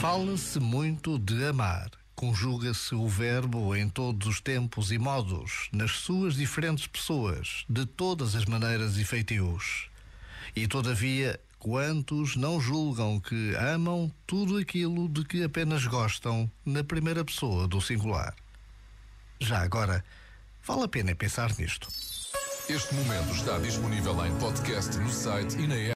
Fala-se muito de amar. Conjuga-se o verbo em todos os tempos e modos, nas suas diferentes pessoas, de todas as maneiras e feitios. E todavia, quantos não julgam que amam tudo aquilo de que apenas gostam na primeira pessoa do singular? Já agora, vale a pena pensar nisto. Este momento está disponível em podcast no site e na app.